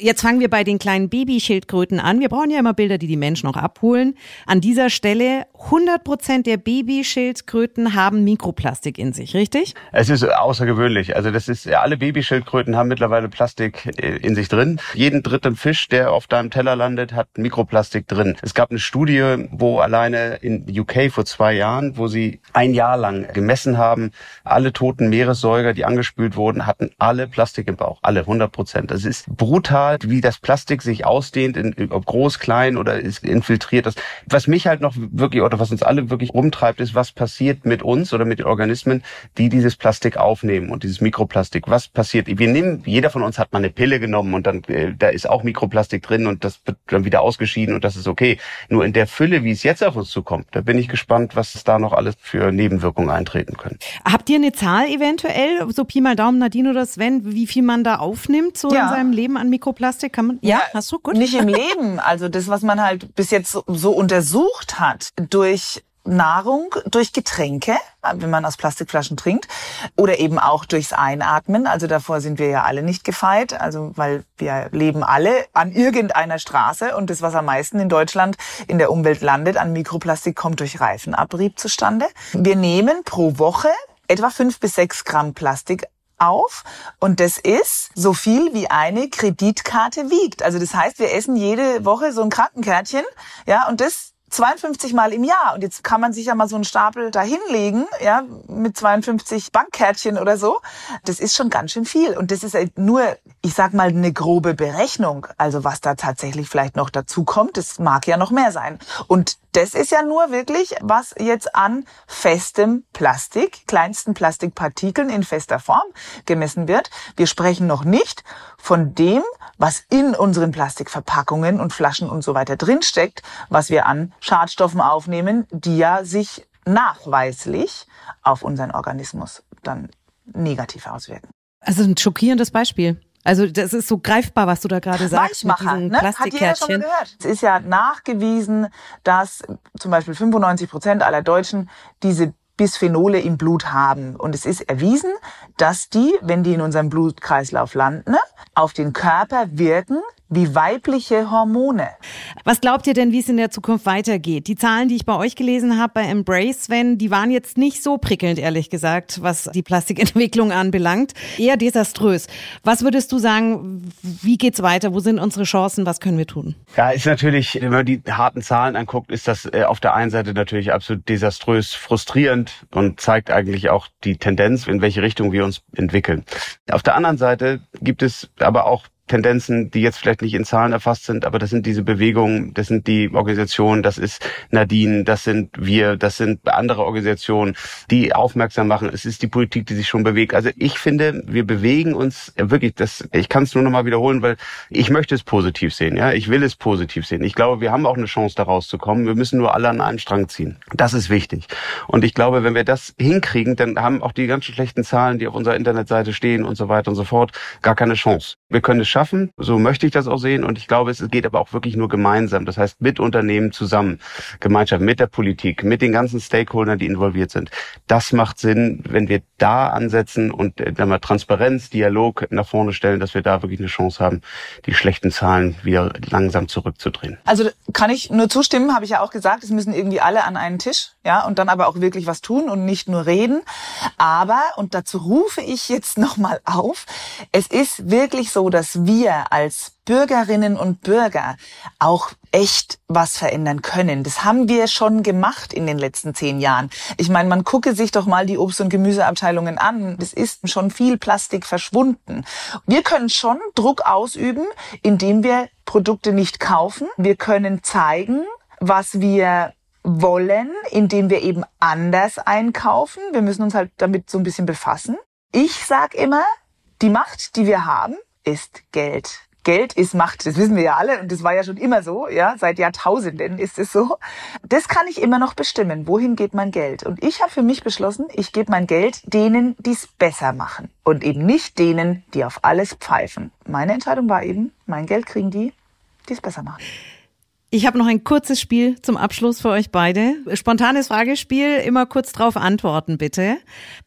Jetzt fangen wir bei den kleinen Babyschildkröten an. Wir brauchen ja immer Bilder, die die Menschen auch abholen. An dieser Stelle 100 Prozent der Babyschildkröten haben Mikroplastik in sich, richtig? Es ist außergewöhnlich. Also das ist alle Babyschildkröten haben mittlerweile Plastik äh, in sich drin. Jeden dritten Fisch, der auf deinem Teller landet, hat Mikroplastik drin. Es gab eine Studie, wo alleine in UK vor zwei Jahren, wo sie ein Jahr lang gemessen haben, alle toten Meeressäuger, die angespült wurden, hatten alle Plastik im Bauch. Alle 100 Prozent. Das ist brutal Zahl, wie das Plastik sich ausdehnt, in, ob groß, klein oder ist infiltriert. Das, was mich halt noch wirklich oder was uns alle wirklich rumtreibt, ist, was passiert mit uns oder mit den Organismen, die dieses Plastik aufnehmen und dieses Mikroplastik. Was passiert? Wir nehmen, jeder von uns hat mal eine Pille genommen und dann äh, da ist auch Mikroplastik drin und das wird dann wieder ausgeschieden und das ist okay. Nur in der Fülle, wie es jetzt auf uns zukommt, da bin ich gespannt, was da noch alles für Nebenwirkungen eintreten können. Habt ihr eine Zahl eventuell, so Pi mal Daumen, Nadine oder Sven, wie viel man da aufnimmt so ja. in seinem Leben an Mikroplastik? Kann man, ja, ja, hast du gut? Nicht im Leben. Also das, was man halt bis jetzt so, so untersucht hat durch Nahrung durch Getränke, wenn man aus Plastikflaschen trinkt, oder eben auch durchs Einatmen. Also davor sind wir ja alle nicht gefeit, also weil wir leben alle an irgendeiner Straße und das, was am meisten in Deutschland in der Umwelt landet an Mikroplastik, kommt durch Reifenabrieb zustande. Wir nehmen pro Woche etwa fünf bis sechs Gramm Plastik auf und das ist so viel wie eine Kreditkarte wiegt. Also das heißt, wir essen jede Woche so ein Krankenkärtchen, ja, und das 52 Mal im Jahr. Und jetzt kann man sich ja mal so einen Stapel da hinlegen, ja, mit 52 Bankkärtchen oder so. Das ist schon ganz schön viel. Und das ist nur, ich sag mal, eine grobe Berechnung. Also was da tatsächlich vielleicht noch dazu kommt, das mag ja noch mehr sein. Und das ist ja nur wirklich, was jetzt an festem Plastik, kleinsten Plastikpartikeln in fester Form gemessen wird. Wir sprechen noch nicht von dem, was in unseren Plastikverpackungen und Flaschen und so weiter drinsteckt, was wir an Schadstoffen aufnehmen, die ja sich nachweislich auf unseren Organismus dann negativ auswirken. Also ein schockierendes Beispiel. Also das ist so greifbar, was du da gerade sagst mit diesen ne? Plastikkärtchen. Es ist ja nachgewiesen, dass zum Beispiel 95 Prozent aller Deutschen diese Bisphenole im Blut haben. Und es ist erwiesen, dass die, wenn die in unserem Blutkreislauf landen, auf den Körper wirken wie weibliche Hormone. Was glaubt ihr denn, wie es in der Zukunft weitergeht? Die Zahlen, die ich bei euch gelesen habe bei Embrace, Sven, die waren jetzt nicht so prickelnd, ehrlich gesagt, was die Plastikentwicklung anbelangt. Eher desaströs. Was würdest du sagen, wie geht's weiter? Wo sind unsere Chancen? Was können wir tun? Ja, ist natürlich, wenn man die harten Zahlen anguckt, ist das äh, auf der einen Seite natürlich absolut desaströs frustrierend und zeigt eigentlich auch die Tendenz, in welche Richtung wir uns entwickeln. Auf der anderen Seite gibt es aber auch Tendenzen, die jetzt vielleicht nicht in Zahlen erfasst sind, aber das sind diese Bewegungen, das sind die Organisationen, das ist Nadine, das sind wir, das sind andere Organisationen, die aufmerksam machen. Es ist die Politik, die sich schon bewegt. Also ich finde, wir bewegen uns wirklich, das, ich kann es nur noch mal wiederholen, weil ich möchte es positiv sehen, ja. Ich will es positiv sehen. Ich glaube, wir haben auch eine Chance, da rauszukommen. Wir müssen nur alle an einem Strang ziehen. Das ist wichtig. Und ich glaube, wenn wir das hinkriegen, dann haben auch die ganzen schlechten Zahlen, die auf unserer Internetseite stehen und so weiter und so fort, gar keine Chance. Wir können es schaffen. So möchte ich das auch sehen. Und ich glaube, es geht aber auch wirklich nur gemeinsam. Das heißt, mit Unternehmen zusammen, Gemeinschaft, mit der Politik, mit den ganzen Stakeholdern, die involviert sind. Das macht Sinn, wenn wir da ansetzen und äh, dann mal Transparenz, Dialog nach vorne stellen, dass wir da wirklich eine Chance haben, die schlechten Zahlen wieder langsam zurückzudrehen. Also kann ich nur zustimmen, habe ich ja auch gesagt, es müssen irgendwie alle an einen Tisch, ja, und dann aber auch wirklich was tun und nicht nur reden. Aber, und dazu rufe ich jetzt nochmal auf, es ist wirklich so, dass wir als Bürgerinnen und Bürger auch echt was verändern können. Das haben wir schon gemacht in den letzten zehn Jahren. Ich meine, man gucke sich doch mal die Obst- und Gemüseabteilungen an. Es ist schon viel Plastik verschwunden. Wir können schon Druck ausüben, indem wir Produkte nicht kaufen. Wir können zeigen, was wir wollen, indem wir eben anders einkaufen. Wir müssen uns halt damit so ein bisschen befassen. Ich sag immer, die Macht, die wir haben, ist Geld. Geld ist Macht, das wissen wir ja alle und das war ja schon immer so, ja, seit Jahrtausenden ist es so. Das kann ich immer noch bestimmen, wohin geht mein Geld. Und ich habe für mich beschlossen, ich gebe mein Geld denen, die es besser machen und eben nicht denen, die auf alles pfeifen. Meine Entscheidung war eben, mein Geld kriegen die, die es besser machen. Ich habe noch ein kurzes Spiel zum Abschluss für euch beide. Spontanes Fragespiel, immer kurz drauf antworten, bitte.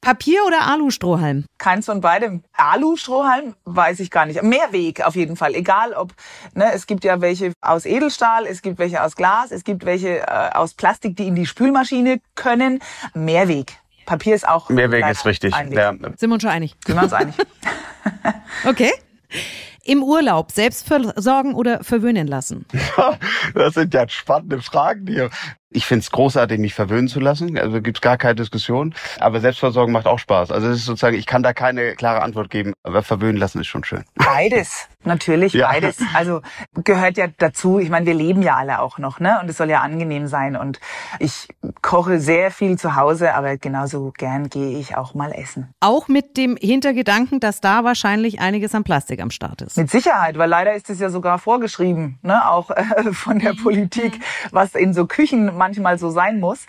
Papier oder Alustrohhalm? Keins von beidem. Alustrohhalm weiß ich gar nicht. Mehrweg auf jeden Fall. Egal ob, ne, es gibt ja welche aus Edelstahl, es gibt welche aus Glas, es gibt welche äh, aus Plastik, die in die Spülmaschine können. Mehrweg. Papier ist auch. Mehrweg ist richtig. Ja. Sind wir uns schon einig? Sind wir uns einig. okay. Im Urlaub selbst versorgen oder verwöhnen lassen? das sind ja spannende Fragen hier. Ich finde es großartig, mich verwöhnen zu lassen. Also gibt es gar keine Diskussion. Aber Selbstversorgung macht auch Spaß. Also es ist sozusagen, ich kann da keine klare Antwort geben. Aber verwöhnen lassen ist schon schön. Beides, natürlich Ja. beides. Also gehört ja dazu. Ich meine, wir leben ja alle auch noch, ne? Und es soll ja angenehm sein. Und ich koche sehr viel zu Hause, aber genauso gern gehe ich auch mal essen. Auch mit dem Hintergedanken, dass da wahrscheinlich einiges an Plastik am Start ist. Mit Sicherheit, weil leider ist es ja sogar vorgeschrieben, ne, auch äh, von der Politik, was in so Küchen manchmal so sein muss.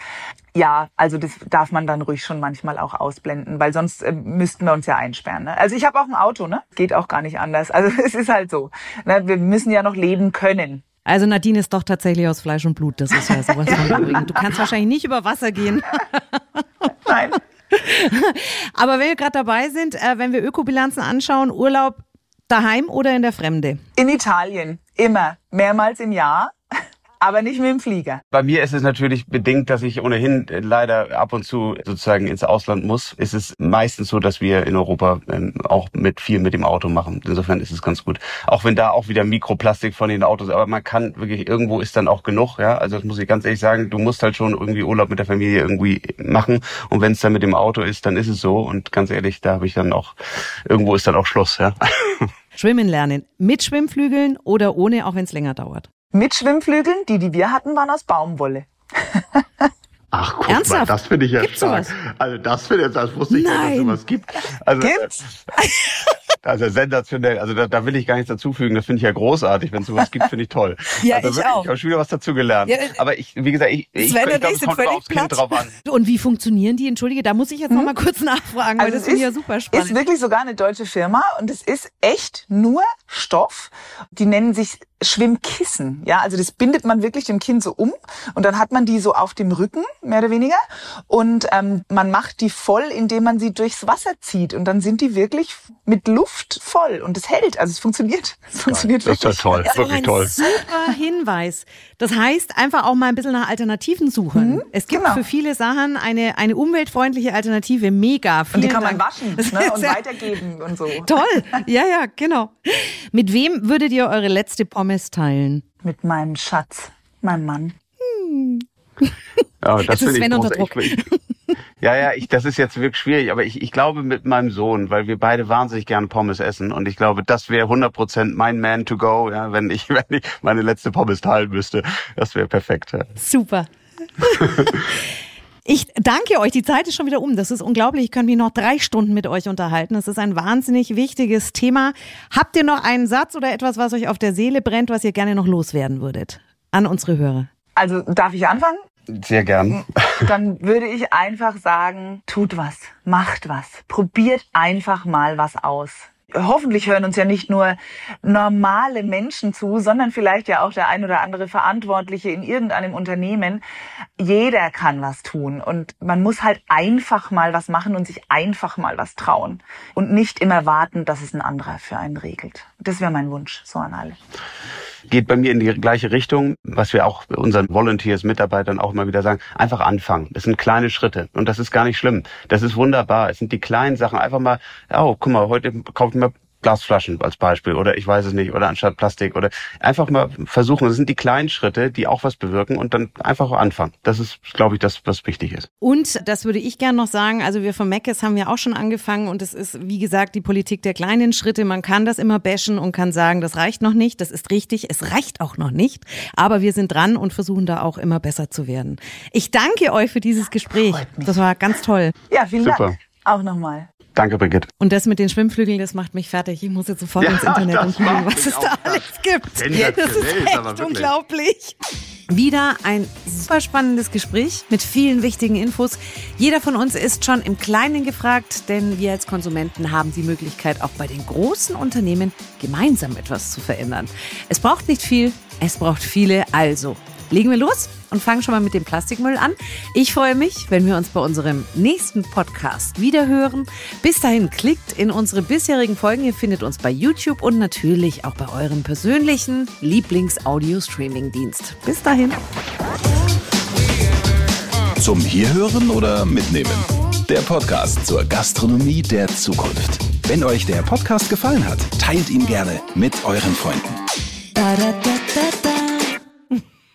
Ja, also das darf man dann ruhig schon manchmal auch ausblenden, weil sonst äh, müssten wir uns ja einsperren. Ne? Also ich habe auch ein Auto, ne? Geht auch gar nicht anders. Also es ist halt so. Ne? Wir müssen ja noch leben können. Also Nadine ist doch tatsächlich aus Fleisch und Blut. Das ist ja sowas von übrigen. Du kannst wahrscheinlich nicht über Wasser gehen. Nein. Aber wenn wir gerade dabei sind, äh, wenn wir Ökobilanzen anschauen, Urlaub daheim oder in der Fremde? In Italien immer mehrmals im Jahr, aber nicht mit dem Flieger. Bei mir ist es natürlich bedingt, dass ich ohnehin äh, leider ab und zu sozusagen ins Ausland muss. Es ist meistens so, dass wir in Europa ähm, auch mit viel mit dem Auto machen. Insofern ist es ganz gut. Auch wenn da auch wieder Mikroplastik von den Autos, aber man kann wirklich, irgendwo ist dann auch genug, ja. Also das muss ich ganz ehrlich sagen, du musst halt schon irgendwie Urlaub mit der Familie irgendwie machen. Und wenn es dann mit dem Auto ist, dann ist es so. Und ganz ehrlich, da habe ich dann auch, irgendwo ist dann auch Schluss, ja. Schwimmen lernen. Mit Schwimmflügeln oder ohne, auch wenn es länger dauert. Mit Schwimmflügeln, die, die wir hatten, waren aus Baumwolle. Ach, guck Ernsthaft? mal, das finde ich ja Gibt's stark. sowas? Also das finde ich, das wusste ich nicht, dass Nein. es sowas gibt. Also, Gibt's? Also sensationell. Also da, da will ich gar nichts dazufügen. Das finde ich ja großartig. Wenn es sowas gibt, finde ich toll. Ja, also ich wirklich, auch. Ich habe schon wieder was dazu gelernt. Ja, Aber ich, wie gesagt, ich, ich, ich, glaube, es kommt immer völlig aufs Kind drauf an. Und wie funktionieren die? Entschuldige, da muss ich jetzt noch mal kurz nachfragen, weil Also das es finde ich ja ist- super spannend. Ist wirklich sogar eine deutsche Firma und es ist echt nur Stoff. Die nennen sich Schwimmkissen. Ja, also das bindet man wirklich dem Kind so um und dann hat man die so auf dem Rücken, mehr oder weniger. Und ähm, man macht die voll, indem man sie durchs Wasser zieht. Und dann sind die wirklich mit Luft voll und es hält. Also es funktioniert. Es funktioniert Das ist ja wirklich. toll. Das ist Wirklich ein toll. super Hinweis. Das heißt, einfach auch mal ein bisschen nach Alternativen suchen. es gibt genau. für viele Sachen eine, eine umweltfreundliche Alternative. Mega. Und die Vielen kann man Dank. waschen Das ne, und weitergeben und so. Toll. Ja, ja, genau. Mit wem würdet ihr eure letzte Pommes teilen? Mit meinem Schatz, meinem Mann. Ja, das Jetzt ist Sven unter ich, ja, ja, ich, das ist jetzt wirklich schwierig, aber ich, ich glaube mit meinem Sohn, weil wir beide wahnsinnig gerne Pommes essen und ich glaube, das wäre 100% mein Man to go, ja, wenn ich, wenn ich meine letzte Pommes teilen müsste. Das wäre perfekt. Ja. Super. Ich danke euch. Die Zeit ist schon wieder um. Das ist unglaublich. Ich könnte mich noch drei Stunden mit euch unterhalten. Das ist ein wahnsinnig wichtiges Thema. Habt ihr noch einen Satz oder etwas, was euch auf der Seele brennt, was ihr gerne noch loswerden würdet? An unsere Hörer. Also darf ich anfangen? Sehr gern. dann würde ich einfach sagen, tut was, macht was, probiert einfach mal was aus. Hoffentlich hören uns ja nicht nur normale Menschen zu, sondern vielleicht ja auch der ein oder andere Verantwortliche in irgendeinem Unternehmen. Jeder kann was tun und man muss halt einfach mal was machen und sich einfach mal was trauen und nicht immer warten, dass es ein anderer für einen regelt. Das wäre mein Wunsch so an alle. geht bei mir in die gleiche Richtung, was wir auch unseren Volunteers, Mitarbeitern auch immer wieder sagen, einfach anfangen. Das sind kleine Schritte und das ist gar nicht schlimm. Das ist wunderbar. Es sind die kleinen Sachen. Einfach mal, oh, guck mal, heute mir Glasflaschen als Beispiel oder ich weiß es nicht oder anstatt Plastik oder einfach mal versuchen. Das sind die kleinen Schritte, die auch was bewirken und dann einfach anfangen. Das ist, glaube ich, das, was wichtig ist. Und das würde ich gern noch sagen, also wir von Meckes haben ja auch schon angefangen und es ist, wie gesagt, die Politik der kleinen Schritte. Man kann das immer bashen und kann sagen, das reicht noch nicht, das ist richtig, es reicht auch noch nicht. Aber wir sind dran und versuchen da auch immer besser zu werden. Ich danke euch für dieses Gespräch. Das war ganz toll. Ja, vielen Super. Dank. Auch nochmal. Danke, Brigitte. Und das mit den Schwimmflügeln, das macht mich fertig. Ich muss jetzt sofort Ja, ins Internet und gucken, was es da alles gibt. Das ist echt unglaublich. Wieder ein super spannendes Gespräch mit vielen wichtigen Infos. Jeder von uns ist schon im Kleinen gefragt, denn wir als Konsumenten haben die Möglichkeit, auch bei den großen Unternehmen gemeinsam etwas zu verändern. Es braucht nicht viel, es braucht viele. Also legen wir los und fangen schon mal mit dem Plastikmüll an. Ich freue mich, wenn wir uns bei unserem nächsten Podcast wiederhören. Bis dahin klickt in unsere bisherigen Folgen. Ihr findet uns bei YouTube und natürlich auch bei eurem persönlichen Lieblings-Audio-Streaming-Dienst. Bis dahin. Zum Hierhören oder Mitnehmen? Der Podcast zur Gastronomie der Zukunft. Wenn euch der Podcast gefallen hat, teilt ihn gerne mit euren Freunden.